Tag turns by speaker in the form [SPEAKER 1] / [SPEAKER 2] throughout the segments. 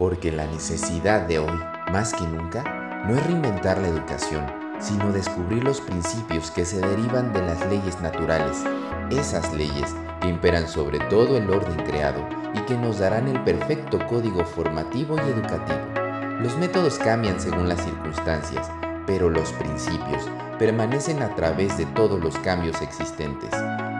[SPEAKER 1] porque la necesidad de hoy, más que nunca, no es reinventar la educación, sino descubrir los principios que se derivan de las leyes naturales, esas leyes que imperan sobre todo el orden creado y que nos darán el perfecto código formativo y educativo. Los métodos cambian según las circunstancias, pero los principios permanecen a través de todos los cambios existentes.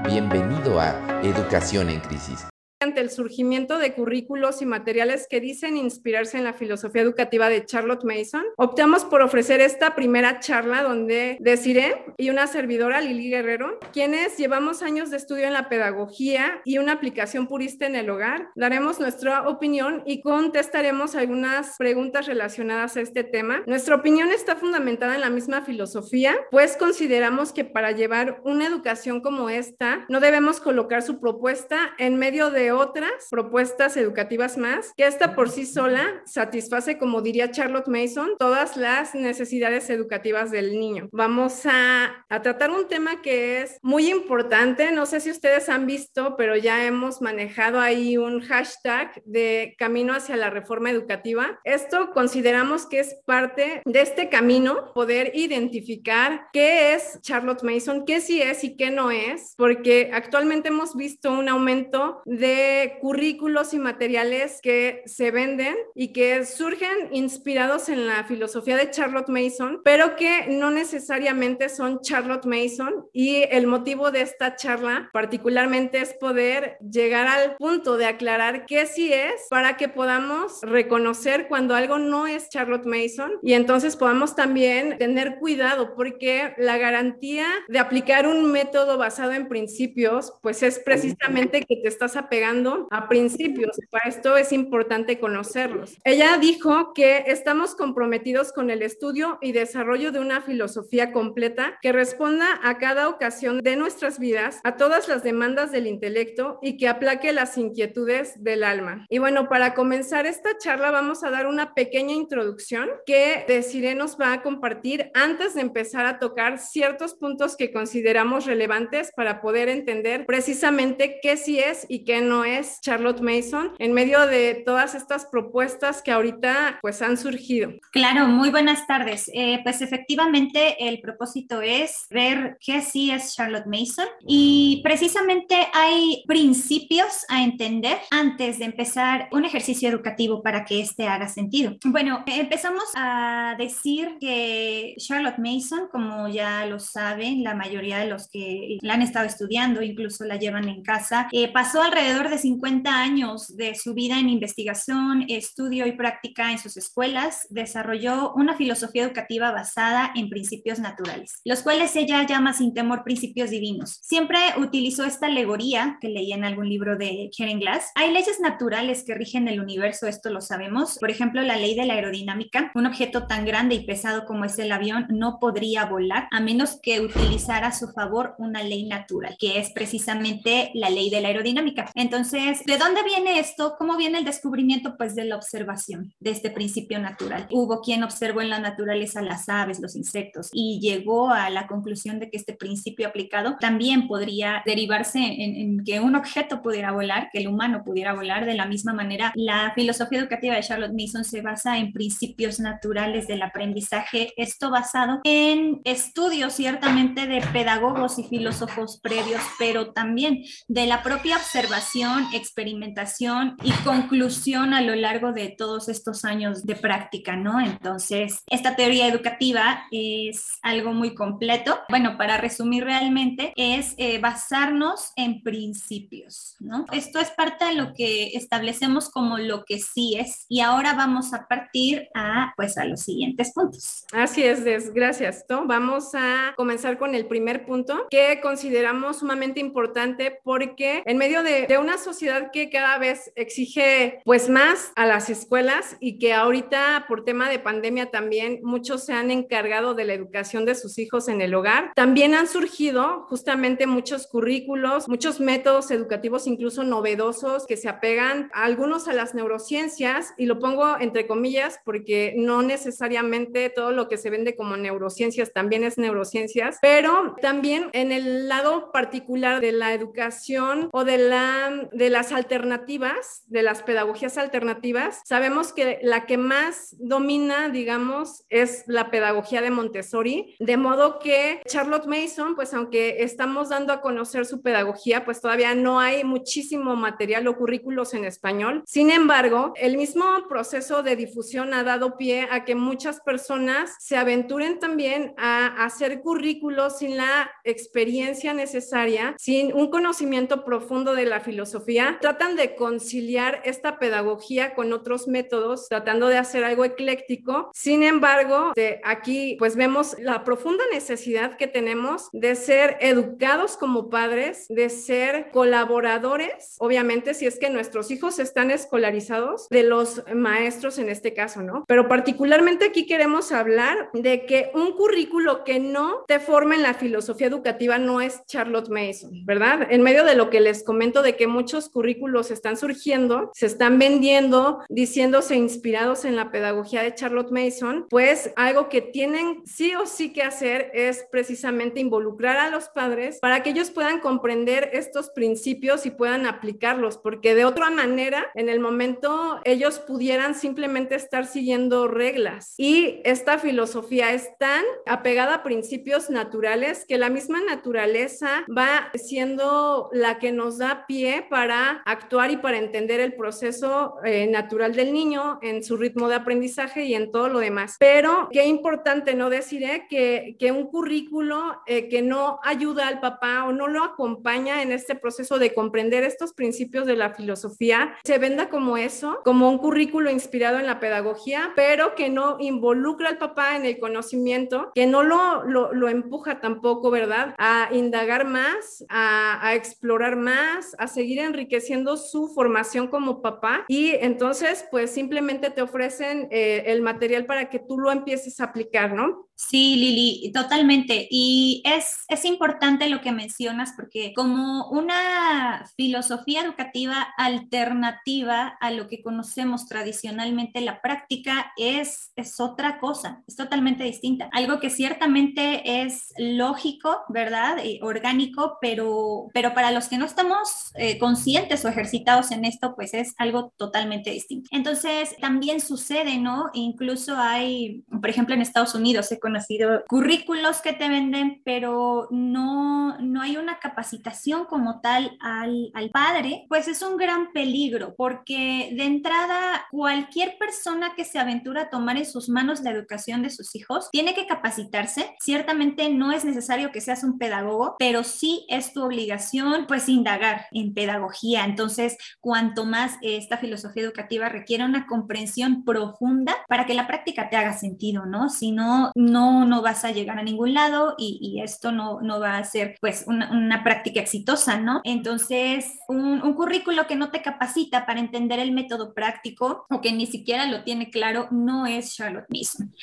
[SPEAKER 1] Bienvenido a Educación en Crisis
[SPEAKER 2] ante el surgimiento de currículos y materiales que dicen inspirarse en la filosofía educativa de Charlotte Mason, optamos por ofrecer esta primera charla donde Desiree y una servidora, Lili Guerrero, quienes llevamos años de estudio en la pedagogía y una aplicación purista en el hogar, daremos nuestra opinión y contestaremos algunas preguntas relacionadas a este tema. Nuestra opinión está fundamentada en la misma filosofía, pues consideramos que para llevar una educación como esta, no debemos colocar su propuesta en medio de otras propuestas educativas más, que esta por sí sola satisface, como diría Charlotte Mason, todas las necesidades educativas del niño. Vamos a, a tratar un tema que es muy importante, no sé si ustedes han visto, pero ya hemos manejado ahí un hashtag de camino hacia la reforma educativa. Esto consideramos que es parte de este camino, poder identificar qué es Charlotte Mason, qué sí es y qué no es, porque actualmente hemos visto un aumento de currículos y materiales que se venden y que surgen inspirados en la filosofía de Charlotte Mason, pero que no necesariamente son Charlotte Mason. Y el motivo de esta charla particularmente es poder llegar al punto de aclarar qué sí es para que podamos reconocer cuando algo no es Charlotte Mason y entonces podamos también tener cuidado porque la garantía de aplicar un método basado en principios pues es precisamente que te estás apegando a principios. Para esto es importante conocerlos. Ella dijo que estamos comprometidos con el estudio y desarrollo de una filosofía completa que responda a cada ocasión de nuestras vidas, a todas las demandas del intelecto y que aplaque las inquietudes del alma. Y bueno, para comenzar esta charla vamos a dar una pequeña introducción que Desiree nos va a compartir antes de empezar a tocar ciertos puntos que consideramos relevantes para poder entender precisamente qué sí es y qué no es Charlotte Mason en medio de todas estas propuestas que ahorita pues han surgido.
[SPEAKER 3] Claro, muy buenas tardes. Eh, pues efectivamente el propósito es ver qué sí es Charlotte Mason y precisamente hay principios a entender antes de empezar un ejercicio educativo para que este haga sentido. Bueno, empezamos a decir que Charlotte Mason, como ya lo saben, la mayoría de los que la han estado estudiando, incluso la llevan en casa, eh, pasó alrededor de 50 años de su vida en investigación, estudio y práctica en sus escuelas, desarrolló una filosofía educativa basada en principios naturales, los cuales ella llama sin temor principios divinos. Siempre utilizó esta alegoría que leí en algún libro de Karen Glass. Hay leyes naturales que rigen el universo, esto lo sabemos. Por ejemplo, la ley de la aerodinámica. Un objeto tan grande y pesado como es el avión no podría volar a menos que utilizara a su favor una ley natural, que es precisamente la ley de la aerodinámica. Entonces, entonces, ¿de dónde viene esto? ¿Cómo viene el descubrimiento? Pues de la observación, de este principio natural. Hubo quien observó en la naturaleza las aves, los insectos, y llegó a la conclusión de que este principio aplicado también podría derivarse en, que un objeto pudiera volar, que el humano pudiera volar. De la misma manera, la filosofía educativa de Charlotte Mason se basa en principios naturales del aprendizaje, esto basado en estudios ciertamente de pedagogos y filósofos previos, pero también de la propia observación experimentación y conclusión a lo largo de todos estos años de práctica, ¿no? Entonces, esta teoría educativa es algo muy completo. Bueno, para resumir realmente, es eh, basarnos en principios, ¿no? Esto es parte de lo que establecemos como lo que sí es y ahora vamos a partir a, pues, a los siguientes puntos.
[SPEAKER 2] Así es, Des, gracias. ¿no? Vamos a comenzar con el primer punto que consideramos sumamente importante porque en medio de, de una sociedad que cada vez exige pues más a las escuelas y que ahorita por tema de pandemia también muchos se han encargado de la educación de sus hijos en el hogar. También han surgido justamente muchos currículos, muchos métodos educativos incluso novedosos que se apegan a algunos a las neurociencias y lo pongo entre comillas porque no necesariamente todo lo que se vende como neurociencias también es neurociencias, pero también en el lado particular de la educación o de la de las alternativas, de las pedagogías alternativas. Sabemos que la que más domina, digamos, es la pedagogía de Montessori, de modo que Charlotte Mason, pues aunque estamos dando a conocer su pedagogía, pues todavía no hay muchísimo material o currículos en español. Sin embargo, el mismo proceso de difusión ha dado pie a que muchas personas se aventuren también a hacer currículos sin la experiencia necesaria, sin un conocimiento profundo de la filosofía. Tratan de conciliar esta pedagogía con otros métodos, tratando de hacer algo ecléctico. Sin embargo, de aquí pues vemos la profunda necesidad que tenemos de ser educados como padres, de ser colaboradores, obviamente si es que nuestros hijos están escolarizados, de los maestros en este caso, ¿no? Pero particularmente aquí queremos hablar de que un currículo que no te forma en la filosofía educativa no es Charlotte Mason, ¿verdad? En medio de lo que les comento de que muchos currículos están surgiendo, se están vendiendo, diciéndose inspirados en la pedagogía de Charlotte Mason, pues algo que tienen sí o sí que hacer es precisamente involucrar a los padres para que ellos puedan comprender estos principios y puedan aplicarlos, porque de otra manera, en el momento ellos pudieran simplemente estar siguiendo reglas. Y esta filosofía es tan apegada a principios naturales que la misma naturaleza va siendo la que nos da pie para actuar y para entender el proceso eh, natural del niño en su ritmo de aprendizaje y en todo lo demás. Pero qué importante no decir eh, que, que, un currículo eh, que no ayuda al papá o no lo acompaña en este proceso de comprender estos principios de la filosofía se venda como eso, como un currículo inspirado en la pedagogía, pero que no involucra al papá en el conocimiento, que no lo, lo, lo empuja tampoco, ¿verdad? A indagar más, a, a explorar más, a seguir enriqueciendo su formación como papá y entonces pues simplemente te ofrecen eh, el material para que tú lo empieces a aplicar, ¿no?
[SPEAKER 3] Sí, Lili, totalmente. Y es, es importante lo que mencionas porque como una filosofía educativa alternativa a lo que conocemos tradicionalmente, la práctica es, es otra cosa, es totalmente distinta. Algo que ciertamente es lógico, ¿verdad? Y orgánico, pero, pero para los que no estamos eh, conscientes o ejercitados en esto, pues es algo totalmente distinto. Entonces, también sucede, ¿no? Incluso hay, por ejemplo, en Estados Unidos, he conocido currículos que te venden, pero no, no hay una capacitación como tal al, al padre, pues es un gran peligro, porque de entrada, cualquier persona que se aventura a tomar en sus manos la educación de sus hijos tiene que capacitarse. Ciertamente no es necesario que seas un pedagogo, pero sí es tu obligación, pues, indagar en pedagogía. Entonces, cuanto más esta filosofía educativa requiere una comprensión profunda para que la práctica te haga sentido, ¿no? Si no, no, no vas a llegar a ningún lado y, y esto no, no va a ser pues una, una práctica exitosa, ¿no? Entonces, un, un, currículo que no te capacita para entender el método práctico o que ni siquiera lo tiene claro, no es Charlotte Mason.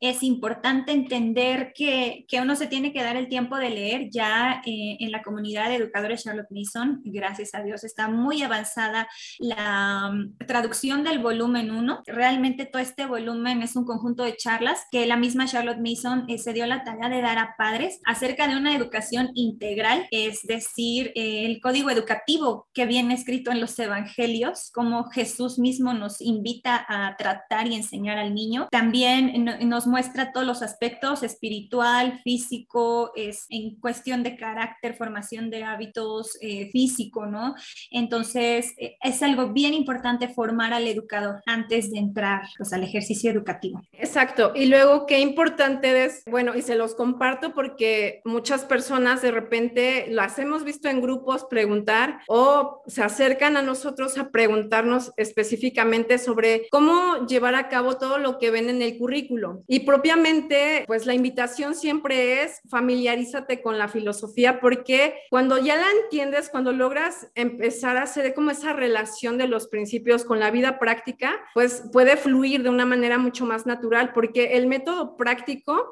[SPEAKER 3] Es importante entender que, que uno se tiene que dar el tiempo de leer ya eh, en la comunidad de educadores Charlotte Mason, gracias a Dios, está muy avanzada la um, traducción del volumen 1. Realmente todo este volumen es un conjunto de charlas que la misma Charlotte Mason eh, se dio la tarea de dar a padres acerca de una educación integral, es decir, eh, el código educativo que viene escrito en los evangelios, como Jesús mismo nos invita a tratar y enseñar al niño. También nos muestra todos los aspectos espiritual, físico, es en cuestión de carácter, formación de hábitos eh, físico, ¿no? Entonces, eh, es algo bien importante formar al educador antes de entrar pues, al ejercicio educativo.
[SPEAKER 2] Exacto. Y luego, qué importante es, bueno, y se los comparto porque muchas personas de repente las hemos visto en grupos preguntar o se acercan a nosotros a preguntarnos específicamente sobre cómo llevar a cabo todo lo que ven en el currículo. Y propiamente, pues la invitación siempre es familiarízate con la filosofía porque cuando ya la entiendes, cuando logras empezar a hacer como esa relación de los principios con la vida práctica, pues puede fluir de una manera mucho más natural porque el método práctico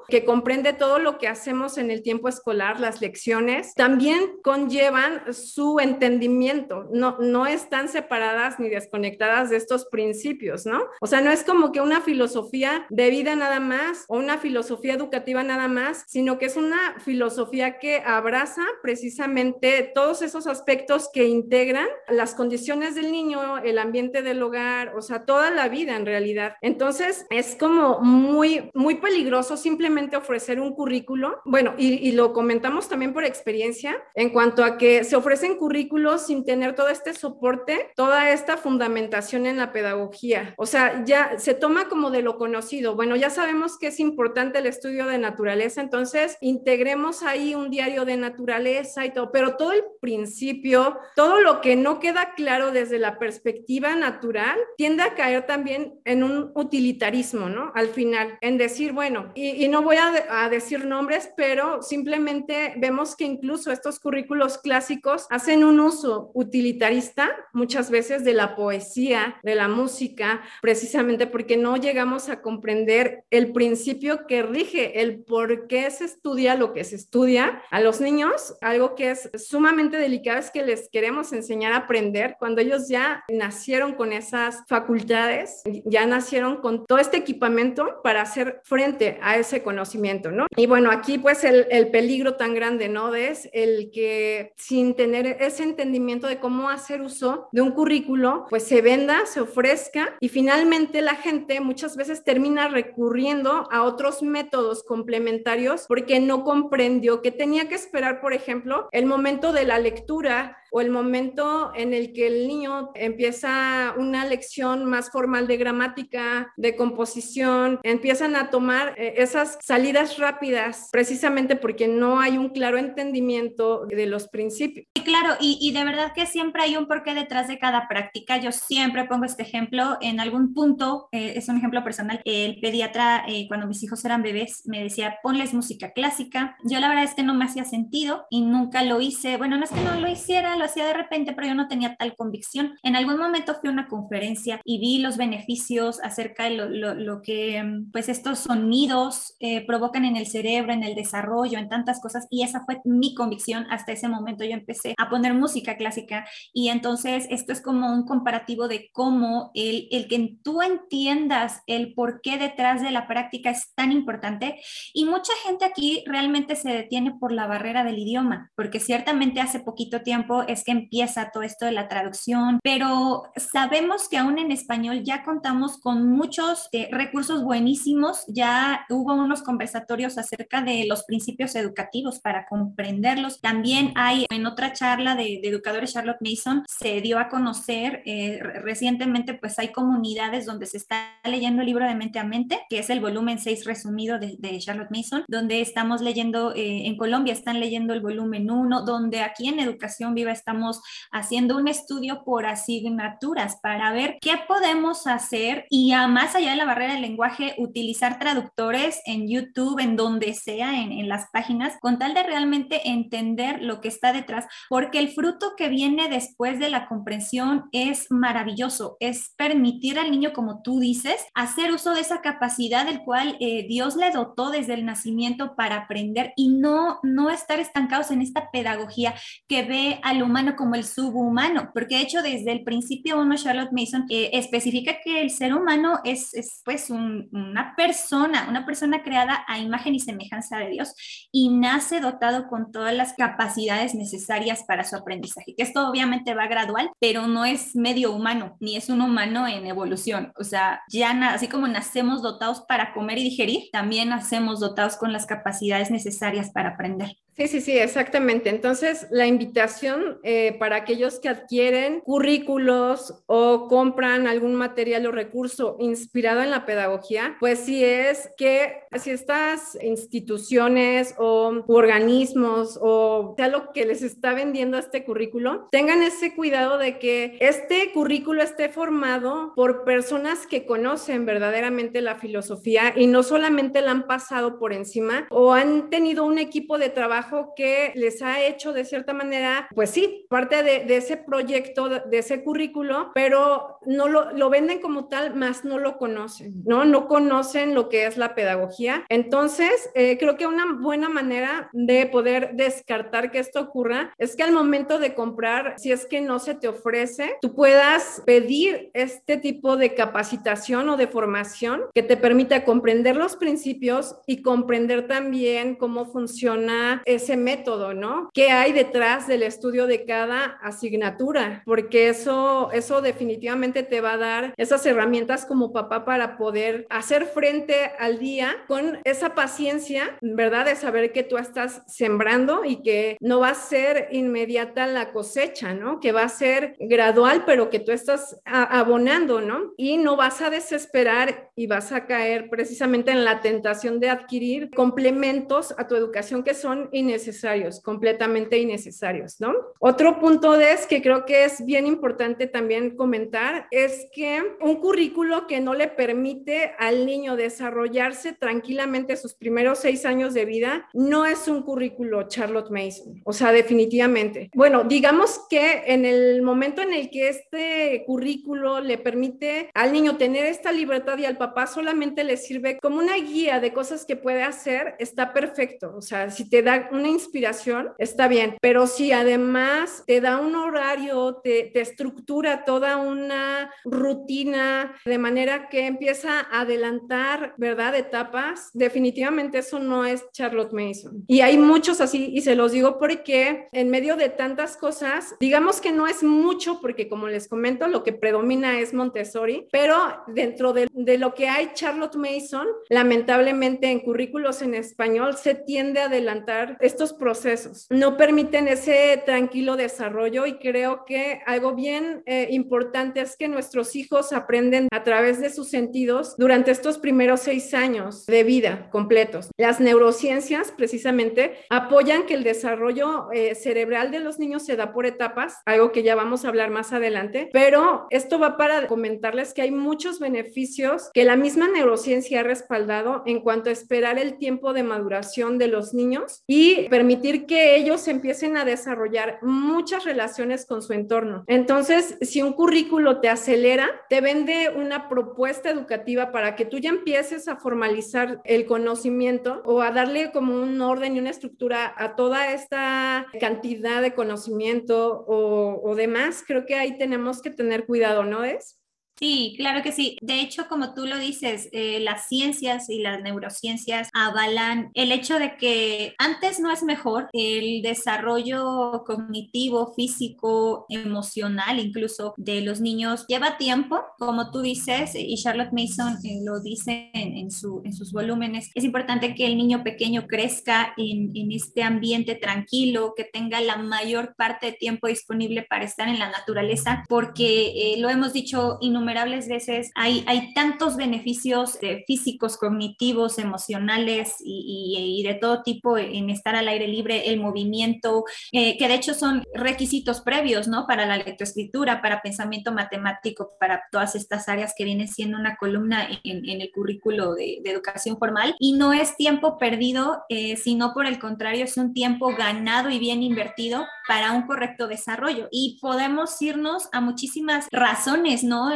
[SPEAKER 2] que comprende todo lo que hacemos en el tiempo escolar, las lecciones, también conllevan su entendimiento, no, no están separadas ni desconectadas de estos principios, ¿no? O sea, no es como que una filosofía de vida nada más o una filosofía educativa nada más, sino que es una filosofía que abraza precisamente todos esos aspectos que integran las condiciones del niño, el ambiente del hogar, o sea, toda la vida en realidad. Entonces, es como muy, muy peligroso simplemente ofrecer un currículo. Bueno, y, y lo comentamos también por experiencia en cuanto a que se ofrecen currículos sin tener todo este soporte, toda esta fundamentación en la pedagogía. O sea, ya se toma como de lo conocido. Bueno, ya sabemos que es importante el estudio de naturaleza, entonces integremos ahí un diario de naturaleza y todo, pero todo el principio, todo lo que no queda claro desde la perspectiva natural, tiende a caer también en un utilitarismo, ¿no? Al final, en decir, bueno, y, no voy a, a decir nombres, pero simplemente vemos que incluso estos currículos clásicos hacen un uso utilitarista muchas veces de la poesía, de la música, precisamente porque no llegamos a comprender el principio que rige el por qué se estudia lo que se estudia a los niños. Algo que es sumamente delicado es que les queremos enseñar a aprender cuando ellos ya nacieron con esas facultades, ya nacieron con todo este equipamiento para hacer frente a ese conocimiento, ¿no? Y bueno, aquí pues el, el peligro tan grande, ¿no? Es el que sin tener ese entendimiento de cómo hacer uso de un currículo, pues se venda, se ofrezca y finalmente la gente muchas veces termina recurriendo a otros métodos complementarios porque no comprendió que tenía que esperar, por ejemplo, el momento de la lectura o el momento en el que el niño empieza una lección más formal de gramática, de composición, empiezan a tomar eh, esas salidas rápidas precisamente porque no hay un claro entendimiento de los principios.
[SPEAKER 3] Claro, y, y de verdad que siempre hay un porqué detrás de cada práctica. Yo siempre pongo este ejemplo en algún punto, eh, es un ejemplo personal. El pediatra, eh, cuando mis hijos eran bebés, me decía, ponles música clásica. Yo la verdad es que no me hacía sentido y nunca lo hice. Bueno, no es que no lo hiciera, lo hacía de repente, pero yo no tenía tal convicción. En algún momento fui a una conferencia y vi los beneficios acerca de lo, lo, lo que pues estos sonidos eh, provocan en el cerebro, en el desarrollo, en tantas cosas y esa fue mi convicción hasta ese momento. Yo empecé a poner música clásica y entonces esto es como un comparativo de cómo el, el que tú entiendas el por qué detrás de la práctica es tan importante y mucha gente aquí realmente se detiene por la barrera del idioma, porque ciertamente hace poquito tiempo es que empieza todo esto de la traducción, pero sabemos que aún en español ya contamos con muchos eh, recursos buenísimos, ya hubo unos conversatorios acerca de los principios educativos para comprenderlos. También hay en otra charla de, de educadores Charlotte Mason, se dio a conocer eh, recientemente, pues hay comunidades donde se está leyendo el libro de mente a mente, que es el volumen 6 resumido de, de Charlotte Mason, donde estamos leyendo, eh, en Colombia están leyendo el volumen 1, donde aquí en Educación Viva estamos haciendo un estudio por asignaturas para ver qué podemos hacer y a más allá de la barrera del lenguaje, utilizar traductores en YouTube, en donde sea, en, en las páginas, con tal de realmente entender lo que está detrás, porque el fruto que viene después de la comprensión es maravilloso, es permitir al niño, como tú dices, hacer uso de esa capacidad del cual eh, Dios le dotó desde el nacimiento para aprender y no, no estar estancados en esta pedagogía que ve al humano como el subhumano, porque de hecho desde el principio uno, Charlotte Mason, eh, especifica que el ser humano es, es pues un, una persona, una persona creada a imagen y semejanza de Dios y nace dotado con todas las capacidades necesarias para su aprendizaje, que esto obviamente va gradual, pero no es medio humano, ni es un humano en evolución, o sea, ya así como nacemos dotados para comer y digerir, también nacemos dotados con las capacidades necesarias para aprender.
[SPEAKER 2] Sí, sí, sí, exactamente. Entonces, la invitación eh, para aquellos que adquieren currículos o compran algún material o recurso inspirado en la pedagogía, pues sí es que si estas instituciones o organismos o sea lo que les está vendiendo este currículo, tengan ese cuidado de que este currículo esté formado por personas que conocen verdaderamente la filosofía y no solamente la han pasado por encima o han tenido un equipo de trabajo que les ha hecho de cierta manera, pues sí, parte de, ese proyecto, de, ese currículo, pero no lo, lo venden como tal, más no lo conocen, ¿no? No conocen lo que es la pedagogía. Entonces, eh, creo que una buena manera de poder descartar que esto ocurra es que al momento de comprar, si es que no se te ofrece, tú puedas pedir este tipo de capacitación o de formación que te permita comprender los principios y comprender también cómo funciona ese método, ¿no? ¿Qué hay detrás del estudio de cada asignatura? Porque eso, eso definitivamente te va a dar esas herramientas como papá para poder hacer frente al día con esa paciencia, ¿verdad? De saber que tú estás sembrando y que no va a ser inmediata la cosecha, ¿no? Que va a ser gradual, pero que tú estás abonando, ¿no? Y no vas a desesperar y vas a caer precisamente en la tentación de adquirir complementos a tu educación que son innecesarios, completamente innecesarios, ¿no? Otro punto es que creo que es bien importante también comentar es que un currículo que no le permite al niño desarrollarse tranquilamente sus primeros seis años de vida no es un currículo Charlotte Mason, o sea, definitivamente. Bueno, digamos que en el momento en el que este currículo le permite al niño tener esta libertad y al papá solamente le sirve como una guía de cosas que puede hacer, está perfecto. O sea, si te da una inspiración, está bien, pero si además te da un horario, te, te estructura toda una rutina de manera que empieza a adelantar, ¿verdad? Etapas, definitivamente eso no es Charlotte Mason. Y hay muchos así, y se los digo porque en medio de tantas cosas, digamos que no es mucho, porque como les comento, lo que predomina es Montessori, pero dentro de, de lo que hay Charlotte Mason, lamentablemente en currículos en español se tiende a adelantar estos procesos. No permiten ese tranquilo desarrollo y creo que algo bien eh, importante es que nuestros hijos aprenden a través de sus sentidos durante estos primeros seis años de vida completos. Las neurociencias precisamente apoyan que el desarrollo eh, cerebral de los niños se da por etapas, algo que ya vamos a hablar más adelante, pero esto va para comentarles que hay muchos beneficios que la misma neurociencia ha respaldado en cuanto a esperar el tiempo de maduración de los niños y permitir que ellos empiecen a desarrollar muchas relaciones con su entorno. Entonces, si un currículo te acelera, te vende una propuesta educativa para que tú ya empieces a formalizar el conocimiento o a darle como un orden y una estructura a toda esta cantidad de conocimiento o, o demás, creo que ahí tenemos que tener cuidado, ¿no es?
[SPEAKER 3] Sí, claro que sí. De hecho, como tú lo dices, eh, las ciencias y las neurociencias avalan el hecho de que antes no es mejor el desarrollo cognitivo, físico, emocional, incluso de los niños lleva tiempo, como tú dices, y Charlotte Mason eh, lo dice en, su, en, sus volúmenes. Es importante que el niño pequeño crezca en, en este ambiente tranquilo, que tenga la mayor parte de tiempo disponible para estar en la naturaleza, porque eh, lo hemos dicho innumerables innumerables veces hay, hay tantos beneficios físicos, cognitivos, emocionales y, de todo tipo en estar al aire libre, el movimiento, eh, que de hecho son requisitos previos, ¿no? Para la lectoescritura, para pensamiento matemático, para todas estas áreas que vienen siendo una columna en, el currículo de, educación formal. Y no es tiempo perdido, eh, sino por el contrario, es un tiempo ganado y bien invertido para un correcto desarrollo. Y podemos irnos a muchísimas razones, ¿no?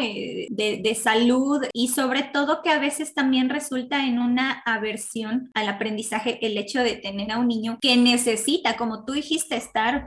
[SPEAKER 3] De, salud y sobre todo que a veces también resulta en una aversión al aprendizaje el hecho de tener a un niño que necesita, como tú dijiste, estar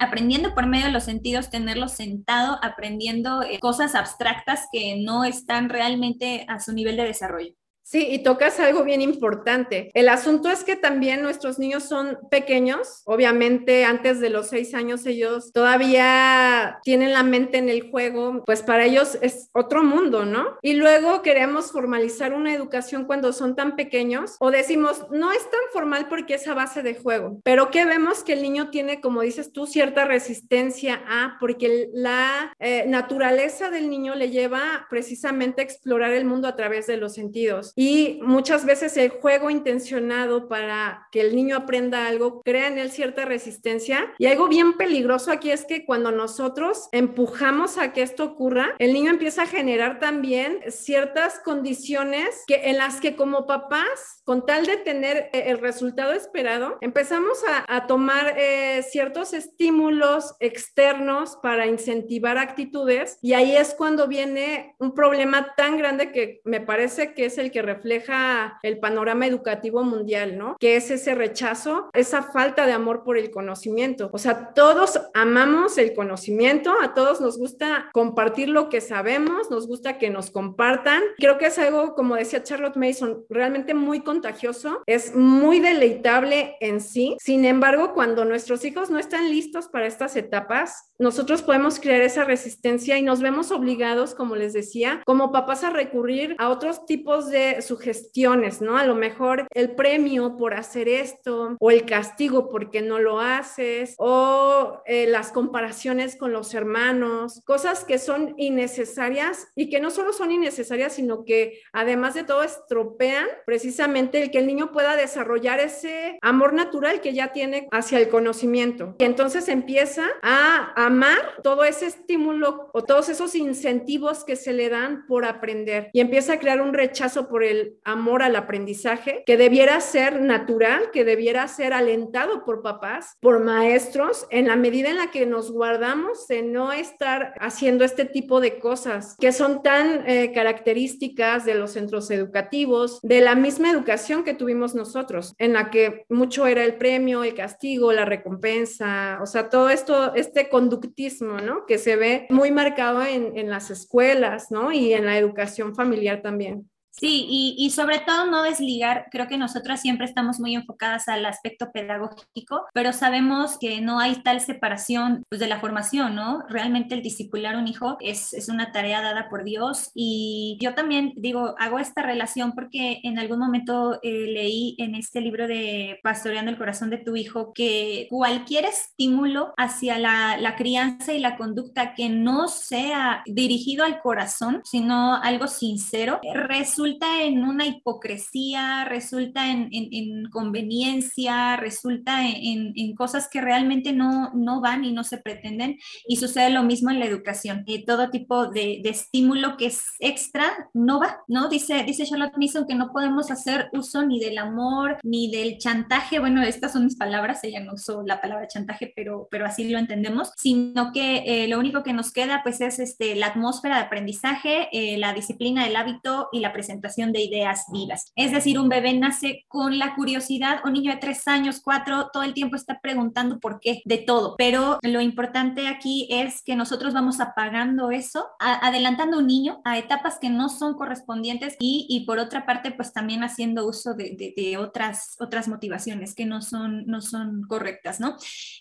[SPEAKER 3] aprendiendo por medio de los sentidos, tenerlo sentado, aprendiendo eh, cosas abstractas que no están realmente a su nivel de desarrollo.
[SPEAKER 2] Sí, y tocas algo bien importante. El asunto es que también nuestros niños son pequeños. Obviamente, antes de los seis años, ellos todavía tienen la mente en el juego, pues para ellos es otro mundo, ¿no? Y luego queremos formalizar una educación cuando son tan pequeños o decimos, no es tan formal porque es a base de juego, pero que vemos que el niño tiene, como dices tú, cierta resistencia a, porque la eh, naturaleza del niño le lleva precisamente a explorar el mundo a través de los sentidos. Muchas veces el juego intencionado para que el niño aprenda algo crea en él cierta resistencia. Y algo bien peligroso aquí es que cuando nosotros empujamos a que esto ocurra, el niño empieza a generar también ciertas condiciones que en las que como papás, con tal de tener eh, el resultado esperado, empezamos a, tomar eh, ciertos estímulos externos para incentivar actitudes. Y ahí es cuando viene un problema tan grande que me parece que es el que refleja el panorama educativo mundial, ¿no? Que es ese rechazo, esa falta de amor por el conocimiento. O sea, todos amamos el conocimiento, a todos nos gusta compartir lo que sabemos, nos gusta que nos compartan. Creo que es algo, como decía Charlotte Mason, realmente muy contagioso, es muy deleitable en sí. Sin embargo, cuando nuestros hijos no están listos para estas etapas, nosotros podemos crear esa resistencia y nos vemos obligados, como les decía, como papás a recurrir a otros tipos de sugestiones, ¿no? A lo mejor el premio por hacer esto o el castigo porque no lo haces o eh, las comparaciones con los hermanos, cosas que son innecesarias y que no solo son innecesarias, sino que además de todo estropean precisamente el que el niño pueda desarrollar ese amor natural que ya tiene hacia el conocimiento. Y entonces empieza a amar todo ese estímulo o todos esos incentivos que se le dan por aprender y empieza a crear un rechazo por el amor al aprendizaje que debiera ser natural, que debiera ser alentado por papás, por maestros, en la medida en la que nos guardamos de no estar haciendo este tipo de cosas que son tan eh, características de los centros educativos, de la misma educación que tuvimos nosotros, en la que mucho era el premio, el castigo, la recompensa, o sea, todo esto, este conducto ¿no? Que se ve muy marcado en las escuelas, ¿no? Y en la educación familiar también.
[SPEAKER 3] Sí, y, y, sobre todo no desligar, creo que nosotras siempre estamos muy enfocadas al aspecto pedagógico, pero sabemos que no hay tal separación pues, de la formación, ¿no? Realmente el discipular un hijo es, es una tarea dada por Dios y yo también digo, hago esta relación porque en algún momento eh, leí en este libro de Pastoreando el Corazón de tu Hijo que cualquier estímulo hacia la, la crianza y la conducta que no sea dirigido al corazón, sino algo sincero, resulta resulta en una hipocresía, resulta en, conveniencia, resulta en, cosas que realmente no, no van y no se pretenden. Y sucede lo mismo en la educación. y todo tipo de, estímulo que es extra no va, ¿no? Dice, dice Charlotte Mason que no podemos hacer uso ni del amor, ni del chantaje. Bueno, estas son mis palabras, ella no usó la palabra chantaje, pero, pero así lo entendemos, sino que eh, lo único que nos queda pues es este, la atmósfera de aprendizaje, eh, la disciplina del hábito y la presentación de ideas vivas. Es decir, un bebé nace con la curiosidad, un niño de tres años, cuatro, todo el tiempo está preguntando por qué, de todo. Pero lo importante aquí es que nosotros vamos apagando eso, adelantando un niño a etapas que no son correspondientes y, y por otra parte, pues también haciendo uso de, de, de, otras, otras motivaciones que no son, no son correctas, ¿no?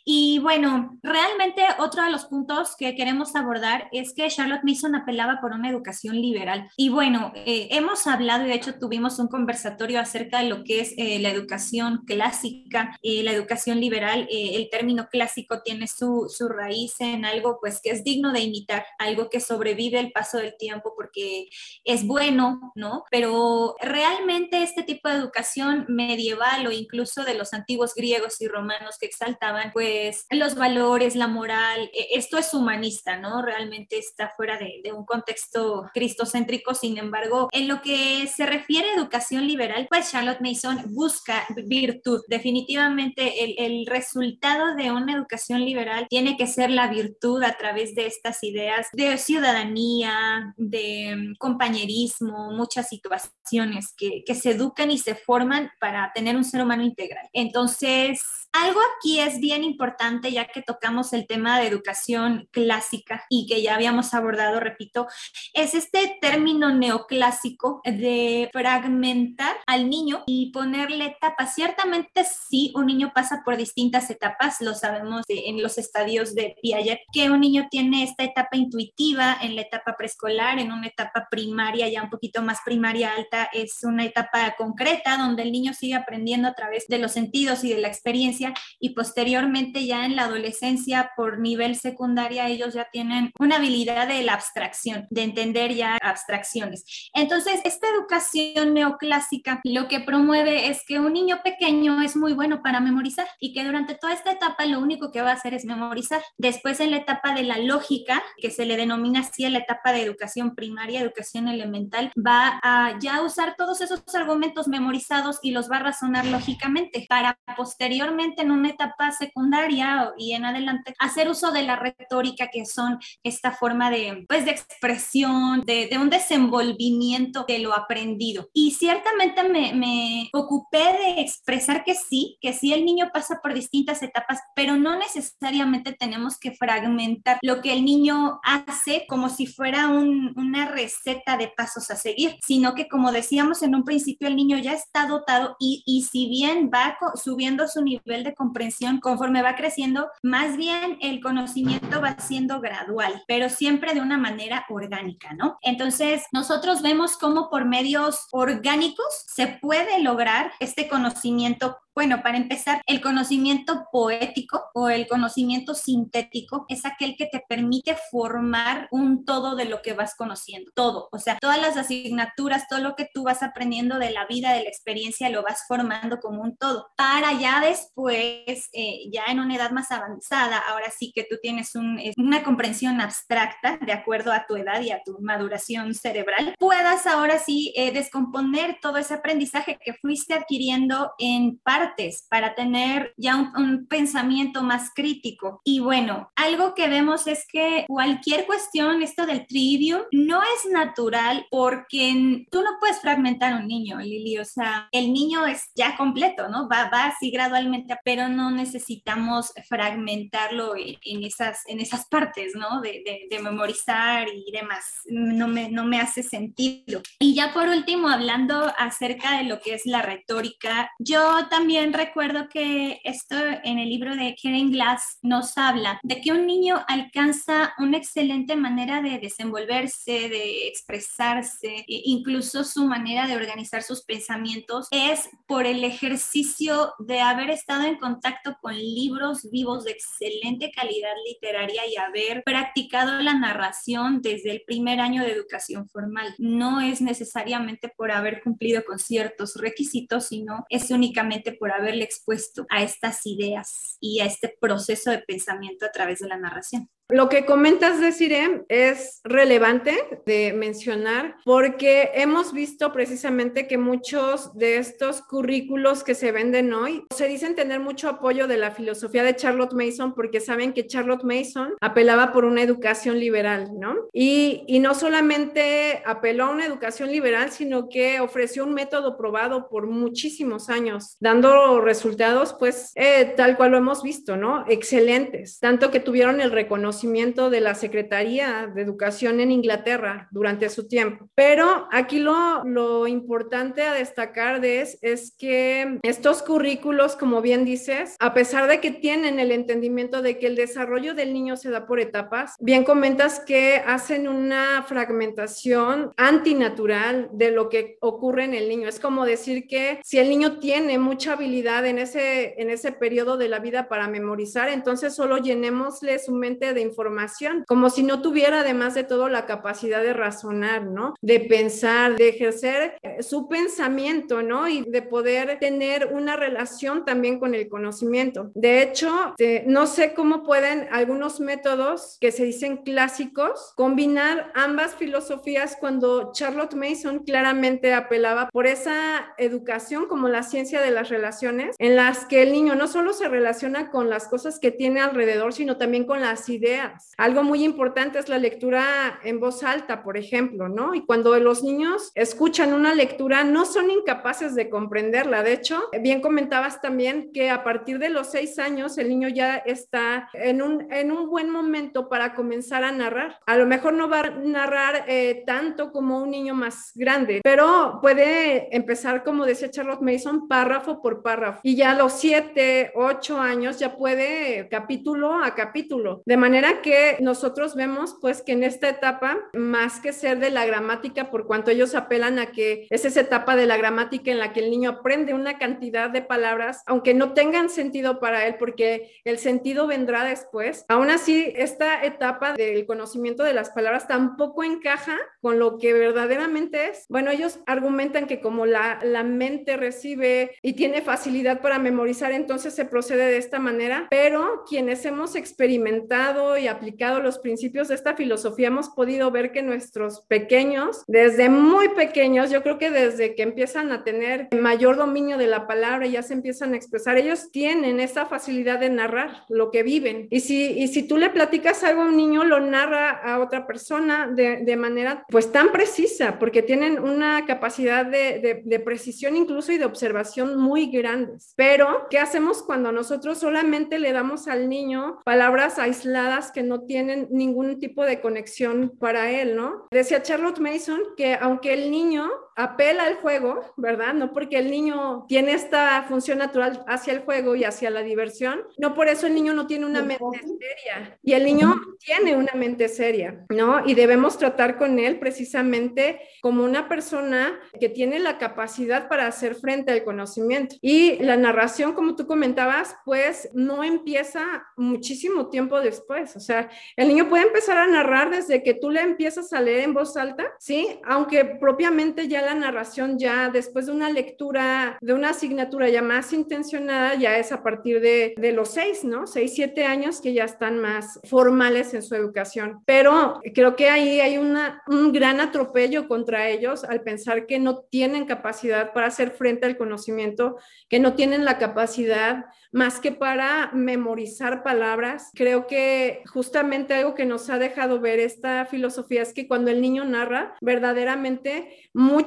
[SPEAKER 3] Y bueno, realmente otro de los puntos que queremos abordar es que Charlotte Mason apelaba por una educación liberal. Y bueno, eh, hemos hablado y de hecho tuvimos un conversatorio acerca de lo que es eh, la educación clásica, y la educación liberal. Eh, el término clásico tiene su, su, raíz en algo pues que es digno de imitar, algo que sobrevive el paso del tiempo porque es bueno, ¿no? Pero realmente este tipo de educación medieval o incluso de los antiguos griegos y romanos que exaltaban pues los valores, la moral, e, esto es humanista, ¿no? Realmente está fuera de, de un contexto cristocéntrico, sin embargo, en lo que se refiere a educación liberal, pues Charlotte Mason busca virtud. Definitivamente el, el resultado de una educación liberal tiene que ser la virtud a través de estas ideas de ciudadanía, de mm, compañerismo, muchas situaciones que, que se educan y se forman para tener un ser humano integral. Entonces, algo aquí es bien importante, ya que tocamos el tema de educación clásica y que ya habíamos abordado, repito, es este término neoclásico de fragmentar al niño y ponerle etapas. Ciertamente sí, un niño pasa por distintas etapas, lo sabemos en los estadios de Piaget, que un niño tiene esta etapa intuitiva en la etapa preescolar, en una etapa primaria, ya un poquito más primaria alta, es una etapa concreta donde el niño sigue aprendiendo a través de los sentidos y de la experiencia infancia y posteriormente ya en la adolescencia por nivel secundaria ellos ya tienen una habilidad de la abstracción, de entender ya abstracciones. Entonces, esta educación neoclásica lo que promueve es que un niño pequeño es muy bueno para memorizar y que durante toda esta etapa lo único que va a hacer es memorizar. Después en la etapa de la lógica, que se le denomina así la etapa de educación primaria, educación elemental, va a ya usar todos esos argumentos memorizados y los va a razonar lógicamente para posteriormente en una etapa secundaria y en adelante hacer uso de la retórica que son esta forma de pues de expresión, de, de un desenvolvimiento de lo aprendido. Y ciertamente me, me ocupé de expresar que sí, que sí el niño pasa por distintas etapas, pero no necesariamente tenemos que fragmentar lo que el niño hace como si fuera una receta de pasos a seguir, sino que como decíamos en un principio, el niño ya está dotado y, y si bien va subiendo su nivel de comprensión conforme va creciendo, más bien el conocimiento va siendo gradual, pero siempre de una manera orgánica, ¿no? Entonces, nosotros vemos cómo por medios orgánicos se puede lograr este conocimiento bueno, para empezar, el conocimiento poético o el conocimiento sintético es aquel que te permite formar un todo de lo que vas conociendo, todo, o sea, todas las asignaturas, todo lo que tú vas aprendiendo de la vida, de la experiencia, lo vas formando como un todo, para ya después, eh, ya en una edad más avanzada, ahora sí que tú tienes una comprensión abstracta de acuerdo a tu edad y a tu maduración cerebral, puedas ahora sí eh, descomponer todo ese aprendizaje que fuiste adquiriendo en parte para tener ya un, pensamiento más crítico. Y bueno, algo que vemos es que cualquier cuestión, esto del trivium, no es natural porque tú no puedes fragmentar un niño, Lili. O sea, el niño es ya completo, ¿no? Va, va así gradualmente, pero no necesitamos fragmentarlo en, esas, en esas partes, ¿no? De, de, memorizar y demás. No me, no me hace sentido. Y ya por último, hablando acerca de lo que es la retórica, yo también recuerdo que esto en el libro de Karen Glass nos habla de que un niño alcanza una excelente manera de desenvolverse, de expresarse, e incluso su manera de organizar sus pensamientos es por el ejercicio de haber estado en contacto con libros vivos de excelente calidad literaria y haber practicado la narración desde el primer año de educación formal. No es necesariamente por haber cumplido con ciertos requisitos, sino es únicamente por por haberle expuesto a estas ideas y a este proceso de pensamiento a través de la narración.
[SPEAKER 2] Lo que comentas, Desiree, es relevante de mencionar porque hemos visto precisamente que muchos de estos currículos que se venden hoy se dicen tener mucho apoyo de la filosofía de Charlotte Mason porque saben que Charlotte Mason apelaba por una educación liberal, ¿no? Y, y no solamente apeló a una educación liberal, sino que ofreció un método probado por muchísimos años, dando resultados, pues, eh, tal cual lo hemos visto, ¿no? Excelentes, tanto que tuvieron el reconocimiento de la Secretaría de Educación en Inglaterra durante su tiempo. Pero aquí lo, lo importante a destacar es, es que estos currículos, como bien dices, a pesar de que tienen el entendimiento de que el desarrollo del niño se da por etapas, bien comentas que hacen una fragmentación antinatural de lo que ocurre en el niño. Es como decir que si el niño tiene mucha habilidad en ese, en ese periodo de la vida para memorizar, entonces solo llenémosle su mente de información, como si no tuviera además de todo la capacidad de razonar, ¿no? De pensar, de ejercer eh, su pensamiento, ¿no? Y de poder tener una relación también con el conocimiento. De hecho, no sé cómo pueden algunos métodos que se dicen clásicos combinar ambas filosofías cuando Charlotte Mason claramente apelaba por esa educación como la ciencia de las relaciones, en las que el niño no solo se relaciona con las cosas que tiene alrededor, sino también con las ideas algo muy importante es la lectura en voz alta, por ejemplo, ¿no? Y cuando los niños escuchan una lectura, no son incapaces de comprenderla. De hecho, bien comentabas también que a partir de los seis años el niño ya está en un, en un buen momento para comenzar a narrar. A lo mejor no va a narrar eh, tanto como un niño más grande, pero puede empezar, como decía Charlotte Mason, párrafo por párrafo. Y ya a los siete, ocho años ya puede capítulo a capítulo, de manera manera que nosotros vemos pues que en esta etapa, más que ser de la gramática, por cuanto ellos apelan a que es esa etapa de la gramática en la que el niño aprende una cantidad de palabras, aunque no tengan sentido para él, porque el sentido vendrá después, aún así esta etapa del conocimiento de las palabras tampoco encaja con lo que verdaderamente es. Bueno, ellos argumentan que como la, la mente recibe y tiene facilidad para memorizar, entonces se procede de esta manera, pero quienes hemos experimentado y aplicado los principios de esta filosofía hemos podido ver que nuestros pequeños, desde muy pequeños, yo creo que desde que empiezan a tener mayor dominio de la palabra, ya se empiezan a expresar, ellos tienen esa facilidad de narrar lo que viven. Y si, y si tú le platicas algo a un niño, lo narra a otra persona de, de manera pues tan precisa, porque tienen una capacidad de, de, de precisión incluso y de observación muy grandes. Pero, ¿qué hacemos cuando nosotros solamente le damos al niño palabras aisladas que no tienen ningún tipo de conexión para él, ¿no? Decía Charlotte Mason que aunque el niño apela al juego, ¿verdad? No porque el niño tiene esta función natural hacia el juego y hacia la diversión, no por eso el niño no tiene una mente seria. Y el niño tiene una mente seria, ¿no? Y debemos tratar con él precisamente como una persona que tiene la capacidad para hacer frente al conocimiento. Y la narración, como tú comentabas, pues no empieza muchísimo tiempo después. O sea, el niño puede empezar a narrar desde que tú le empiezas a leer en voz alta, ¿sí? Aunque propiamente ya la narración ya después de una lectura, de una asignatura ya más intencionada, ya es a partir de, de los seis, ¿no? Seis, siete años que ya están más formales en su educación. Pero creo que ahí hay una, un gran atropello contra ellos al pensar que no tienen capacidad para hacer frente al conocimiento, que no tienen la capacidad más que para memorizar palabras. Creo que justamente algo que nos ha dejado ver esta filosofía es que cuando el niño narra, verdaderamente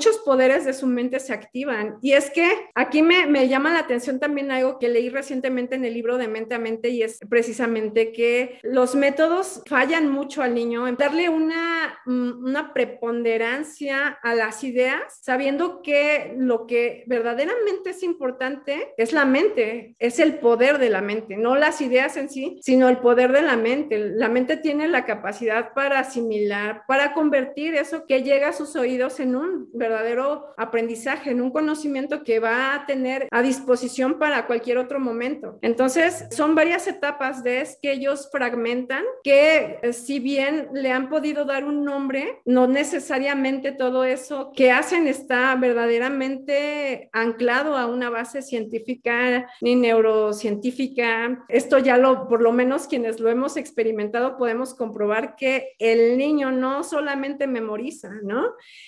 [SPEAKER 2] muchos poderes de su mente se activan. Y es que aquí me, me llama la atención también algo que leí recientemente en el libro de Mente a Mente y es precisamente que los métodos fallan mucho al niño en darle una, una preponderancia a las ideas, sabiendo que lo que verdaderamente es importante es la mente, es el poder de la mente, no las ideas en sí, sino el poder de la mente. La mente tiene la capacidad para asimilar, para convertir eso que llega a sus oídos en un verdadero aprendizaje, en un conocimiento que va a tener a disposición para cualquier otro momento. Entonces, son varias etapas de es que ellos fragmentan, que eh, si bien le han podido dar un nombre, no necesariamente todo eso que hacen está verdaderamente anclado a una base científica ni neurocientífica. Esto ya lo, por lo menos quienes lo hemos experimentado, podemos comprobar que el niño no solamente memoriza, ¿no?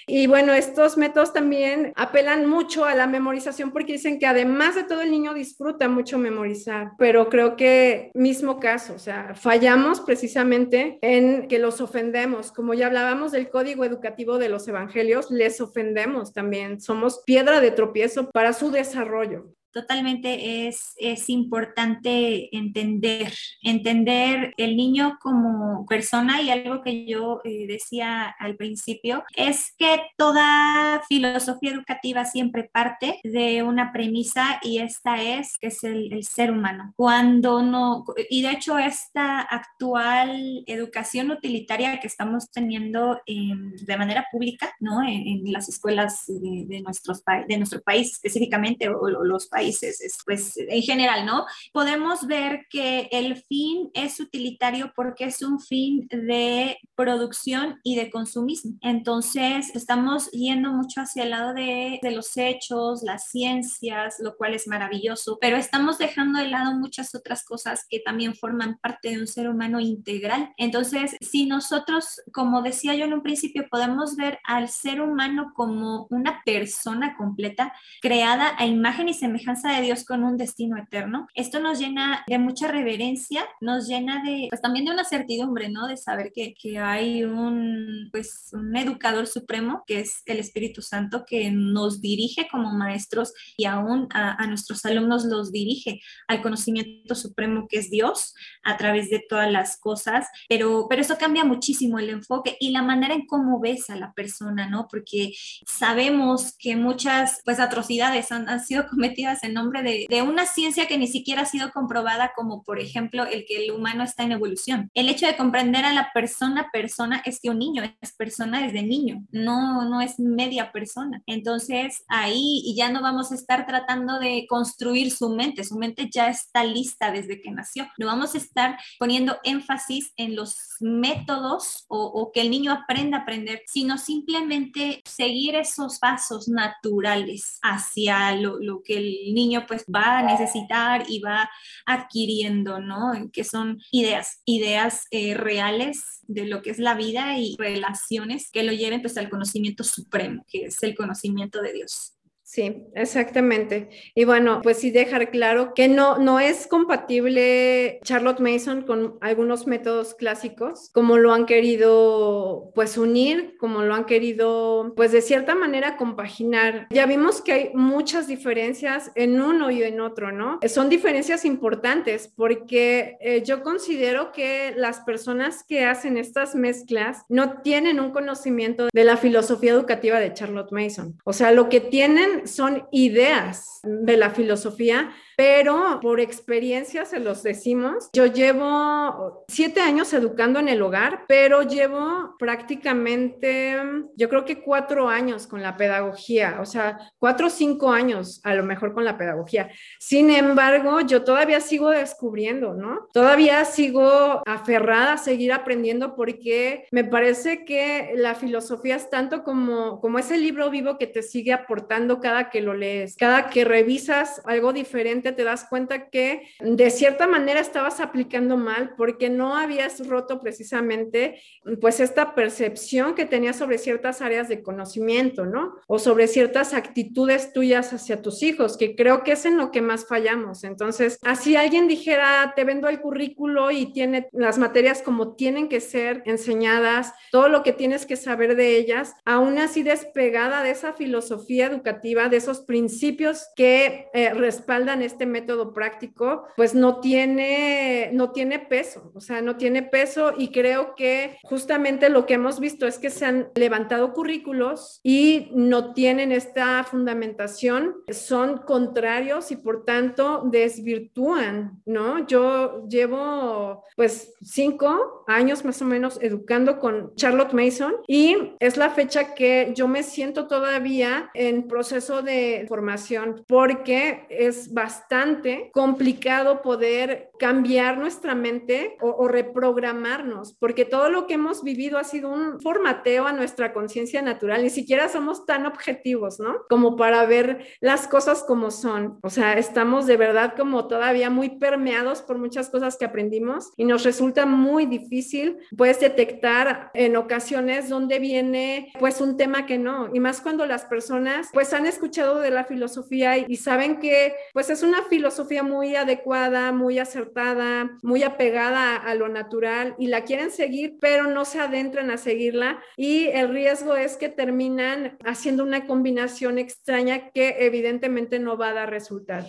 [SPEAKER 2] Y bueno, estos métodos también apelan mucho a la memorización porque dicen que además de todo el niño disfruta mucho memorizar, pero creo que mismo caso, o sea, fallamos precisamente en que los ofendemos, como ya hablábamos del código educativo de los evangelios, les ofendemos también, somos piedra de tropiezo para su desarrollo
[SPEAKER 3] totalmente es, es importante entender, entender el niño como persona y algo que yo eh, decía al principio es que toda filosofía educativa siempre parte de una premisa y esta es que es el, ser humano. Cuando no, y de hecho esta actual educación utilitaria que estamos teniendo de manera pública, ¿no? En, en las escuelas de, de, nuestros, de nuestro país específicamente o, o los países países, pues en general, ¿no? Podemos ver que el fin es utilitario porque es un fin de producción y de consumismo. Entonces, estamos yendo mucho hacia el lado de, de los hechos, las ciencias, lo cual es maravilloso, pero estamos dejando de lado muchas otras cosas que también forman parte de un ser humano integral. Entonces, si nosotros, como decía yo en un principio, podemos ver al ser humano como una persona completa, creada a imagen y semejanza de Dios con un destino eterno. Esto nos llena de mucha reverencia, nos llena de, pues también de una certidumbre, ¿no? De saber que, que hay un, pues, un educador supremo, que es el Espíritu Santo, que nos dirige como maestros y aún a, a nuestros alumnos los dirige al conocimiento supremo que es Dios a través de todas las cosas, pero, pero eso cambia muchísimo el enfoque y la manera en cómo ves a la persona, ¿no? Porque sabemos que muchas, pues, atrocidades han, han sido cometidas en nombre de, una ciencia que ni siquiera ha sido comprobada, como por ejemplo el que el humano está en evolución. El hecho de comprender a la persona persona es que un niño es persona desde niño, no, no es media persona. Entonces ahí ya no vamos a estar tratando de construir su mente, su mente ya está lista desde que nació. No vamos a estar poniendo énfasis en los métodos o, o que el niño aprenda a aprender, sino simplemente seguir esos pasos naturales hacia lo, lo que el niño pues va a necesitar y va adquiriendo, ¿no? Que son ideas, ideas eh, reales de lo que es la vida y relaciones que lo lleven pues al conocimiento supremo, que es el conocimiento de Dios.
[SPEAKER 2] Sí, exactamente. Y bueno, pues sí dejar claro que no, no es compatible Charlotte Mason con algunos métodos clásicos, como lo han querido pues unir, como lo han querido pues de cierta manera compaginar. Ya vimos que hay muchas diferencias en uno y en otro, ¿no? Son diferencias importantes porque eh, yo considero que las personas que hacen estas mezclas no tienen un conocimiento de la filosofía educativa de Charlotte Mason. O sea, lo que tienen son ideas de la filosofía pero por experiencia se los decimos. Yo llevo siete años educando en el hogar, pero llevo prácticamente, yo creo que cuatro años con la pedagogía, o sea, cuatro o cinco años a lo mejor con la pedagogía. Sin embargo, yo todavía sigo descubriendo, ¿no? Todavía sigo aferrada a seguir aprendiendo porque me parece que la filosofía es tanto como, como ese libro vivo que te sigue aportando cada que lo lees, cada que revisas algo diferente te das cuenta que de cierta manera estabas aplicando mal porque no habías roto precisamente pues esta percepción que tenías sobre ciertas áreas de conocimiento, ¿no? O sobre ciertas actitudes tuyas hacia tus hijos, que creo que es en lo que más fallamos. Entonces, así alguien dijera, te vendo el currículo y tiene las materias como tienen que ser enseñadas, todo lo que tienes que saber de ellas, aún así despegada de esa filosofía educativa, de esos principios que eh, respaldan este este método práctico, pues no tiene, no tiene peso, o sea, no tiene peso y creo que justamente lo que hemos visto es que se han levantado currículos y no tienen esta fundamentación, son contrarios y por tanto desvirtúan, ¿no? Yo llevo pues cinco años más o menos educando con Charlotte Mason y es la fecha que yo me siento todavía en proceso de formación porque es bastante bastante complicado poder cambiar nuestra mente o, reprogramarnos, porque todo lo que hemos vivido ha sido un formateo a nuestra conciencia natural. Ni siquiera somos tan objetivos, ¿no? Como para ver las cosas como son. O sea, estamos de verdad como todavía muy permeados por muchas cosas que aprendimos y nos resulta muy difícil, puedes detectar en ocasiones dónde viene pues un tema que no. Y más cuando las personas pues han escuchado de la filosofía y, y saben que pues es una filosofía muy adecuada, muy acertada, muy apegada a lo natural y la quieren seguir, pero no se adentran a seguirla y el riesgo es que terminan haciendo una combinación extraña que evidentemente no va a dar resultado.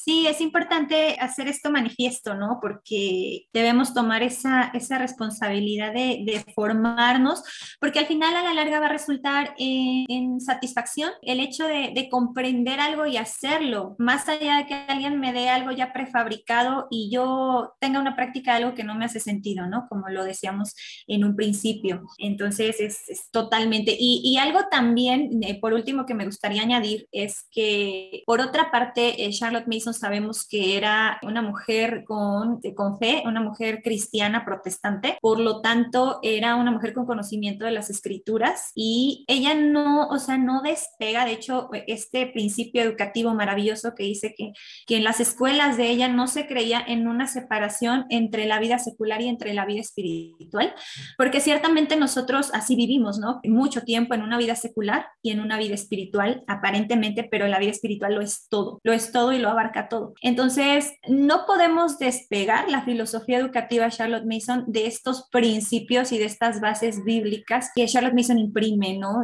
[SPEAKER 3] Sí, es importante hacer esto manifiesto, ¿no? Porque debemos tomar esa, esa responsabilidad de, de, formarnos, porque al final a la larga va a resultar en, satisfacción el hecho de, de, comprender algo y hacerlo, más allá de que alguien me dé algo ya prefabricado y yo tenga una práctica de algo que no me hace sentido, ¿no? Como lo decíamos en un principio. Entonces es, es totalmente. Y, y, algo también, eh, por último, que me gustaría añadir es que, por otra parte, eh, Charlotte Sabemos que era una mujer con, con fe, una mujer cristiana protestante, por lo tanto era una mujer con conocimiento de las escrituras y ella no, o sea, no despega, de hecho, este principio educativo maravilloso que dice que, que en las escuelas de ella no se creía en una separación entre la vida secular y entre la vida espiritual, porque ciertamente nosotros así vivimos, ¿no? Mucho tiempo en una vida secular y en una vida espiritual, aparentemente, pero la vida espiritual lo es todo, lo es todo y lo abarca abarca todo. Entonces, no podemos despegar la filosofía educativa Charlotte Mason de estos principios y de estas bases bíblicas que Charlotte Mason imprime, ¿no?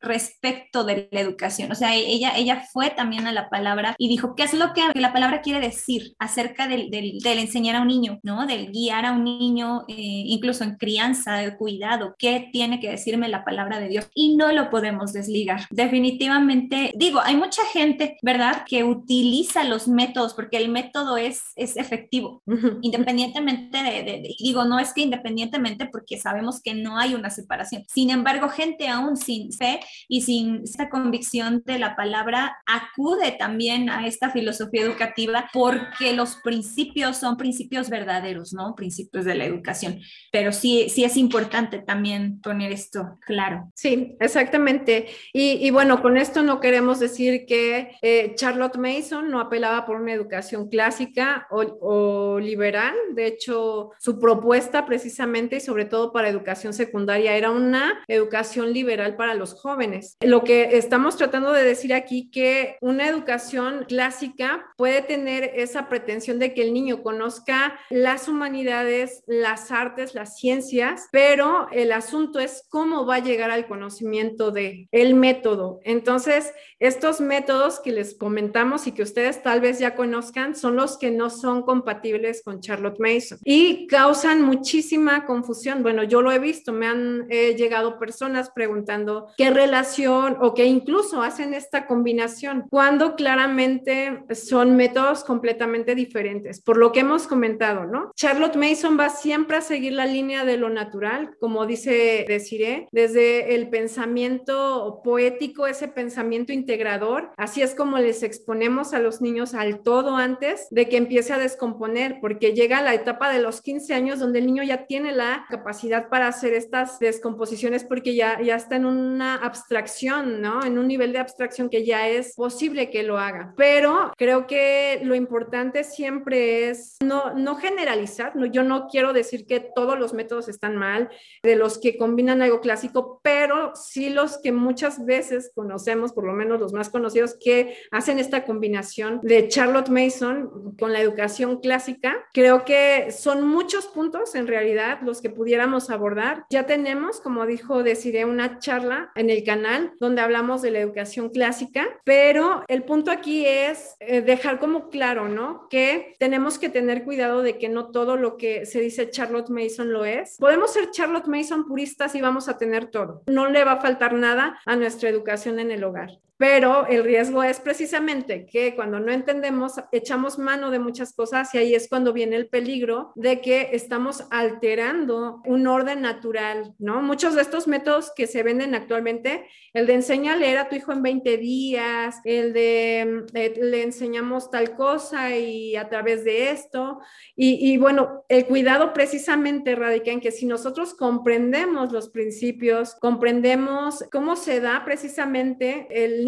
[SPEAKER 3] Respecto de la educación. O sea, ella, ella fue también a la palabra y dijo, ¿qué es lo que la palabra quiere decir acerca del, del, enseñar a un niño, ¿no? Del guiar a un niño, eh, incluso en crianza, de cuidado, ¿qué tiene que decirme la palabra de Dios? Y no lo podemos desligar. Definitivamente, digo, hay mucha gente, ¿verdad?, que utiliza los métodos porque el método es, es efectivo, independientemente de, de, digo, no es que independientemente porque sabemos que no hay una separación. Sin embargo, gente aún sin fe y sin esta convicción de la palabra acude también a esta filosofía educativa porque los principios son principios verdaderos, ¿no? Principios de la educación. Pero sí, sí es importante también poner esto claro.
[SPEAKER 2] Sí, exactamente. Y, bueno, con esto no queremos decir que eh, Charlotte Mason no apelaba por una educación clásica o, o liberal. De hecho, su propuesta precisamente y sobre todo para educación secundaria era una educación liberal para los jóvenes. Lo que estamos tratando de decir aquí que una educación clásica puede tener esa pretensión de que el niño conozca las humanidades, las artes, las ciencias, pero el asunto es cómo va a llegar al conocimiento de el método. Entonces, estos métodos que les comentamos y que ustedes tal vez ya conozcan son los que no son compatibles con Charlotte Mason y causan muchísima confusión. Bueno, yo lo he visto, me han llegado personas preguntando qué relación o que incluso hacen esta combinación cuando claramente son métodos completamente diferentes, por lo que hemos comentado, ¿no? Charlotte Mason va siempre a seguir la línea de lo natural, como dice Desiree, desde el pensamiento poético, ese pensamiento integrador, así es como les exponemos a los niños al todo antes de que empiece a descomponer, porque llega la etapa de los 15 años donde el niño ya tiene la capacidad para hacer estas descomposiciones porque ya, ya está en una abstracción, ¿no? En un nivel de abstracción que ya es posible que lo haga. Pero creo que lo importante siempre es no, no generalizar, no, yo no quiero decir que todos los métodos están mal, de los que combinan algo clásico, pero sí los que muchas veces conocemos, por lo menos los más conocidos, que hacen esta combinación de Charlotte Mason con la educación clásica. Creo que son muchos puntos en realidad los que pudiéramos abordar. Ya tenemos, como dijo Deciré, una charla en el canal donde hablamos de la educación clásica, pero el punto aquí es eh, dejar como claro, ¿no? Que tenemos que tener cuidado de que no todo lo que se dice Charlotte Mason lo es. Podemos ser Charlotte Mason puristas y vamos a tener todo. No le va a faltar nada a nuestra educación en el hogar. Pero el riesgo es precisamente que cuando no entendemos, echamos mano de muchas cosas y ahí es cuando viene el peligro de que estamos alterando un orden natural, ¿no? Muchos de estos métodos que se venden actualmente, el de enseñar a leer a tu hijo en 20 días, el de eh, le enseñamos tal cosa y a través de esto, y, y bueno, el cuidado precisamente radica en que si nosotros comprendemos los principios, comprendemos cómo se da precisamente el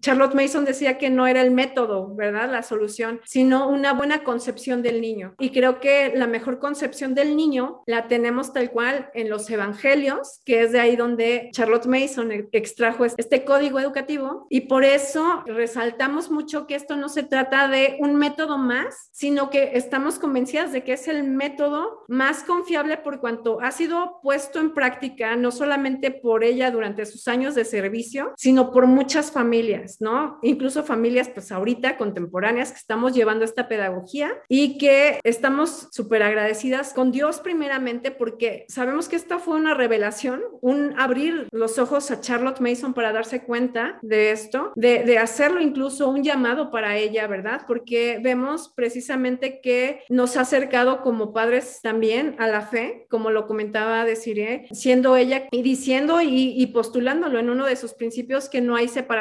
[SPEAKER 2] Charlotte Mason decía que no era el método, ¿verdad? La solución, sino una buena concepción del niño. Y creo que la mejor concepción del niño la tenemos tal cual en los evangelios, que es de ahí donde Charlotte Mason extrajo este código educativo. Y por eso resaltamos mucho que esto no se trata de un método más, sino que estamos convencidas de que es el método más confiable por cuanto ha sido puesto en práctica, no solamente por ella durante sus años de servicio, sino por muchas familias, ¿no? Incluso familias, pues ahorita contemporáneas que estamos llevando esta pedagogía y que estamos súper agradecidas con Dios primeramente porque sabemos que esta fue una revelación, un abrir los ojos a Charlotte Mason para darse cuenta de esto, de, de hacerlo incluso un llamado para ella, ¿verdad? Porque vemos precisamente que nos ha acercado como padres también a la fe, como lo comentaba Desiree, siendo ella y diciendo y, y postulándolo en uno de sus principios que no hay separación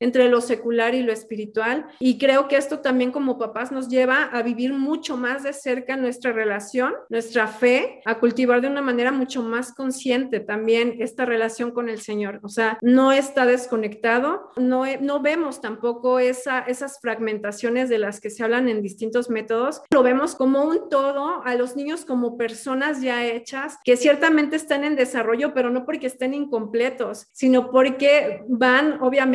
[SPEAKER 2] entre lo secular y lo espiritual. Y creo que esto también como papás nos lleva a vivir mucho más de cerca nuestra relación, nuestra fe, a cultivar de una manera mucho más consciente también esta relación con el Señor. O sea, no está desconectado, no, no vemos tampoco esa, esas fragmentaciones de las que se hablan en distintos métodos. Lo vemos como un todo, a los niños como personas ya hechas, que ciertamente están en desarrollo, pero no porque estén incompletos, sino porque van obviamente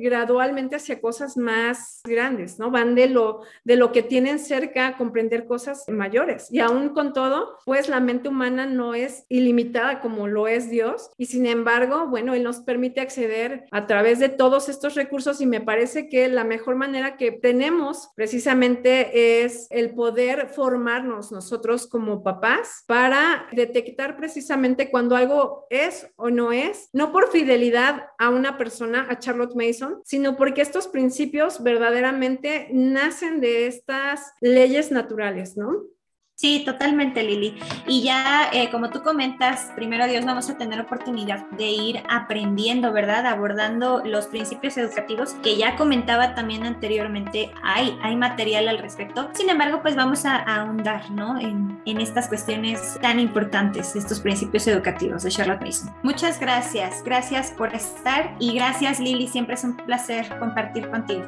[SPEAKER 2] gradualmente hacia cosas más grandes. ¿no? Van de lo, de lo que tienen cerca a comprender cosas mayores. Y aún con todo, pues la mente humana no es ilimitada como lo es Dios. Y sin embargo, bueno, Él nos permite acceder a través de todos estos recursos y me parece que la mejor manera que tenemos precisamente es el poder formarnos nosotros como papás para detectar precisamente cuando algo es o no es, no por fidelidad a una persona, a Charlotte Mason, sino porque estos principios verdaderamente nacen de estas leyes naturales, ¿no?
[SPEAKER 3] Sí, totalmente, Lili. Y ya, eh, como tú comentas, primero Dios, vamos a tener oportunidad de ir aprendiendo, ¿verdad? Abordando los principios educativos que ya comentaba también anteriormente. Hay, hay material al respecto. Sin embargo, pues vamos a, ahondar, ¿no? En, en estas cuestiones tan importantes, estos principios educativos de Charlotte Mason. Muchas gracias. Gracias por estar y gracias, Lili. Siempre es un placer compartir contigo.